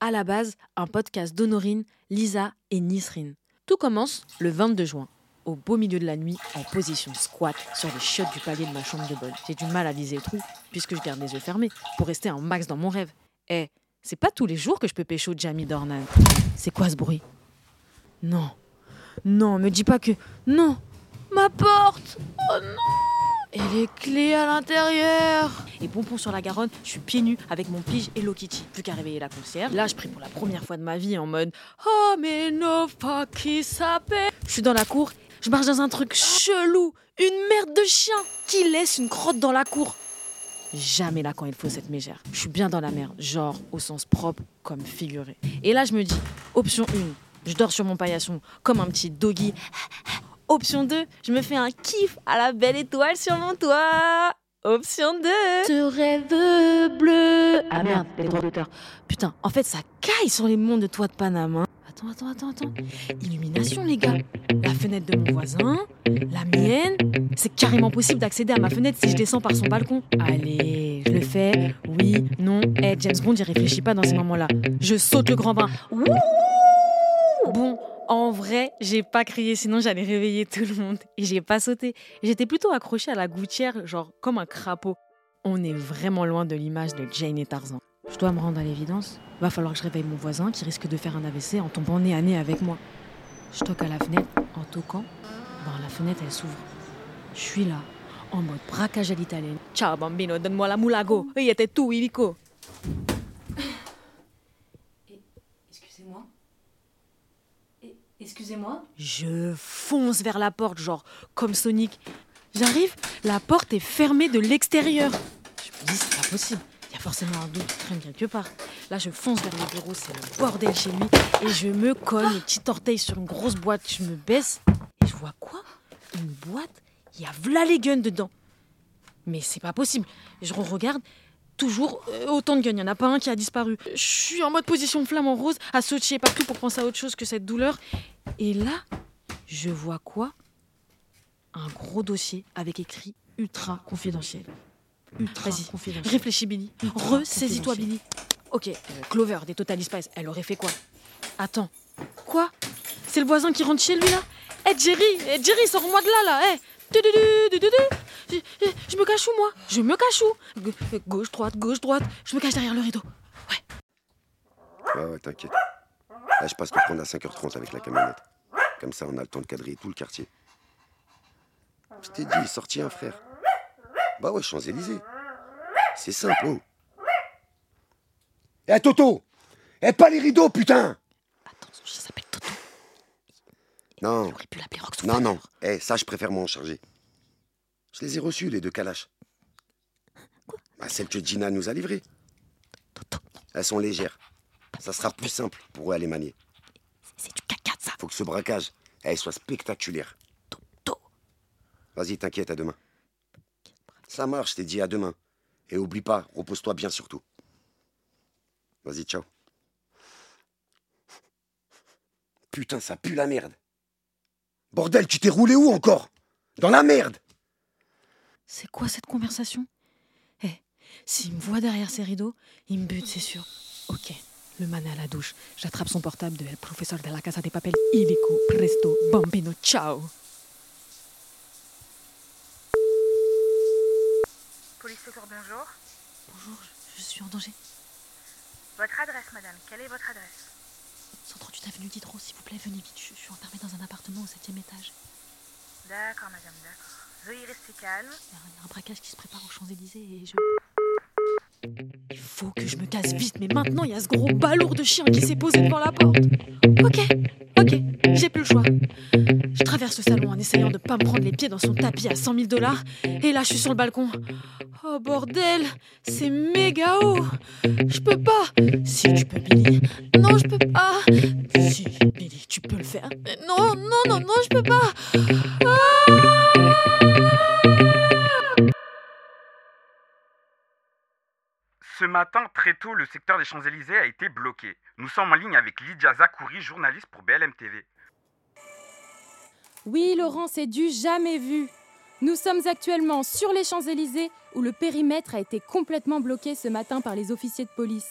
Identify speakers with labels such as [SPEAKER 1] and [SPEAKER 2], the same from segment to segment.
[SPEAKER 1] À la base, un podcast d'Honorine, Lisa et Nisrine. Tout commence le 22 juin, au beau milieu de la nuit, en position squat sur les chiottes du palier de ma chambre de bonne. J'ai du mal à viser le trou, puisque je garde les yeux fermés, pour rester un max dans mon rêve. Eh, c'est pas tous les jours que je peux pécho Jamie Dornan. C'est quoi ce bruit? Non. Non, me dis pas que. Non Ma porte Oh non Et les clés à l'intérieur Et pompon sur la Garonne, je suis pieds nus avec mon pige et Kitty. Plus qu'à réveiller la concierge. Là, je prie pour la première fois de ma vie en mode Oh, mais no qui s'appelle Je suis dans la cour, je marche dans un truc chelou. Une merde de chien qui laisse une crotte dans la cour. Jamais là quand il faut cette mégère. Je suis bien dans la merde, genre au sens propre comme figuré. Et là, je me dis Option 1, je dors sur mon paillasson comme un petit doggy. Option 2, je me fais un kiff à la belle étoile sur mon toit. Option 2, ce rêve bleu. Ah merde, les droits d'auteur. Putain, en fait, ça caille sur les monts de toit de Panama. Attends, attends, attends, attends. Illumination, les gars. La fenêtre de mon voisin, la mienne. C'est carrément possible d'accéder à ma fenêtre si je descends par son balcon. Allez, je le fais. Oui, non. Eh, James Bond, il réfléchit pas dans ces moments-là. Je saute le grand bain. Wouh en vrai, j'ai pas crié, sinon j'allais réveiller tout le monde. Et j'ai pas sauté. J'étais plutôt accrochée à la gouttière, genre comme un crapaud. On est vraiment loin de l'image de Jane et Tarzan. Je dois me rendre à l'évidence. Va falloir que je réveille mon voisin qui risque de faire un AVC en tombant nez à nez avec moi. Je toque à la fenêtre en toquant. Bon, la fenêtre, elle s'ouvre. Je suis là, en mode braquage à l'italienne. Ciao bambino, donne-moi la moulago. Il était tout illico. Excusez-moi. Excusez-moi Je fonce vers la porte, genre comme Sonic. J'arrive, la porte est fermée de l'extérieur. Je me dis, c'est pas possible. Il y a forcément un doute qui traîne quelque part. Là, je fonce vers le bureau, c'est le bordel chez lui. Et je me cogne les petits orteils sur une grosse boîte. Je me baisse et je vois quoi? Une boîte? Il y a v'là les guns dedans. Mais c'est pas possible. Je regarde, toujours euh, autant de guns. Il n'y en a pas un qui a disparu. Je suis en mode position flamme en rose, à sauter partout pour penser à autre chose que cette douleur. Et là, je vois quoi? Un gros dossier avec écrit ultra confidentiel. Ultra confidentiel. Réfléchis, Billy. Ressaisis-toi, Billy. Ok, Clover des Total Spice, elle aurait fait quoi? Attends. Quoi? C'est le voisin qui rentre chez lui là? Eh Jerry, eh, Jerry, sors-moi de là là, eh je, je, me cache où, moi? Je me cache où? Gauche, droite, gauche, droite. Je me cache derrière le rideau. Ouais.
[SPEAKER 2] Ouais, ouais, t'inquiète. Là, je passe te prendre à 5h30 avec la camionnette. Comme ça, on a le temps de quadriller tout le quartier. Je t'ai dit, sorti un frère. Bah ouais, Champs-Élysées. C'est simple, oh. Eh, Toto Eh, pas les rideaux, putain
[SPEAKER 1] Attends, ça s'appelle Toto.
[SPEAKER 2] Non.
[SPEAKER 1] Il aurait pu l'appeler Rox
[SPEAKER 2] Non, non. Eh, ça, je préfère m'en charger. Je les ai reçus, les deux calaches.
[SPEAKER 1] Quoi?
[SPEAKER 2] Bah, Celles que Gina nous a livrées. Elles sont légères. Ça sera plus simple pour eux à les manier.
[SPEAKER 1] C'est du caca, ça.
[SPEAKER 2] Faut que ce braquage eh, soit spectaculaire.
[SPEAKER 1] Toto.
[SPEAKER 2] Vas-y, t'inquiète, à demain. Ça marche, t'es dit à demain. Et oublie pas, repose-toi bien surtout. Vas-y, ciao. Putain, ça pue la merde. Bordel, tu t'es roulé où encore? Dans la merde
[SPEAKER 1] C'est quoi cette conversation? Eh, s'il me voit derrière ces rideaux, il me bute, c'est sûr. Ok, le man est à la douche. J'attrape son portable de El Professeur de la Casa de Papel. Illico, presto, bambino, ciao
[SPEAKER 3] Police secours, bonjour.
[SPEAKER 1] Bonjour, je suis en danger.
[SPEAKER 3] Votre adresse, madame, quelle est votre adresse?
[SPEAKER 1] 138 avenue Diderot, s'il vous plaît, venez vite. Je suis enfermée dans un appartement au septième étage.
[SPEAKER 3] D'accord, madame, d'accord. Veuillez rester calme.
[SPEAKER 1] Il y, a un braquage qui se prépare aux Champs-Élysées et je. Il faut que je me casse vite, mais maintenant il y a ce gros balourd de chien qui s'est posé devant la porte. Ok, ok, j'ai plus le choix. Je traverse le salon en essayant de pas me prendre les pieds dans son tapis à 100 000 dollars. Et là, je suis sur le balcon. Oh bordel, c'est méga haut. Je peux pas. Si tu peux, Billy. Non, je peux pas. Si, Billy, tu peux le faire. Non, non, non, non, je peux pas.
[SPEAKER 4] Ce matin, très tôt, le secteur des Champs-Élysées a été bloqué. Nous sommes en ligne avec Lydia Zakouri, journaliste pour BLM TV.
[SPEAKER 5] Oui, Laurent, c'est du jamais vu. Nous sommes actuellement sur les Champs-Élysées où le périmètre a été complètement bloqué ce matin par les officiers de police.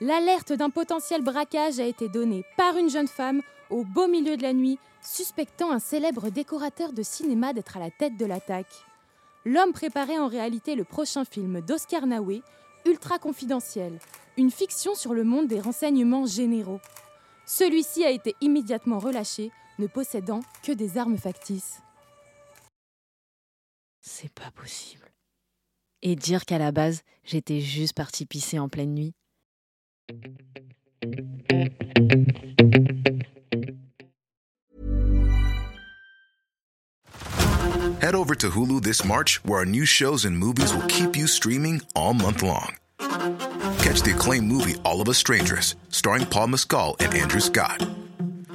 [SPEAKER 5] L'alerte d'un potentiel braquage a été donnée par une jeune femme au beau milieu de la nuit, suspectant un célèbre décorateur de cinéma d'être à la tête de l'attaque. L'homme préparait en réalité le prochain film d'Oscar Naoué, Ultra Confidentiel, une fiction sur le monde des renseignements généraux. Celui-ci a été immédiatement relâché, ne possédant que des armes factices.
[SPEAKER 1] C'est pas possible. Et dire qu'à la base, j'étais juste partie pisser en pleine nuit.
[SPEAKER 6] Head over to Hulu this March, where our new shows and movies will keep you streaming all month long. Catch the acclaimed movie All of Us Strangers, starring Paul Mescal and Andrew Scott.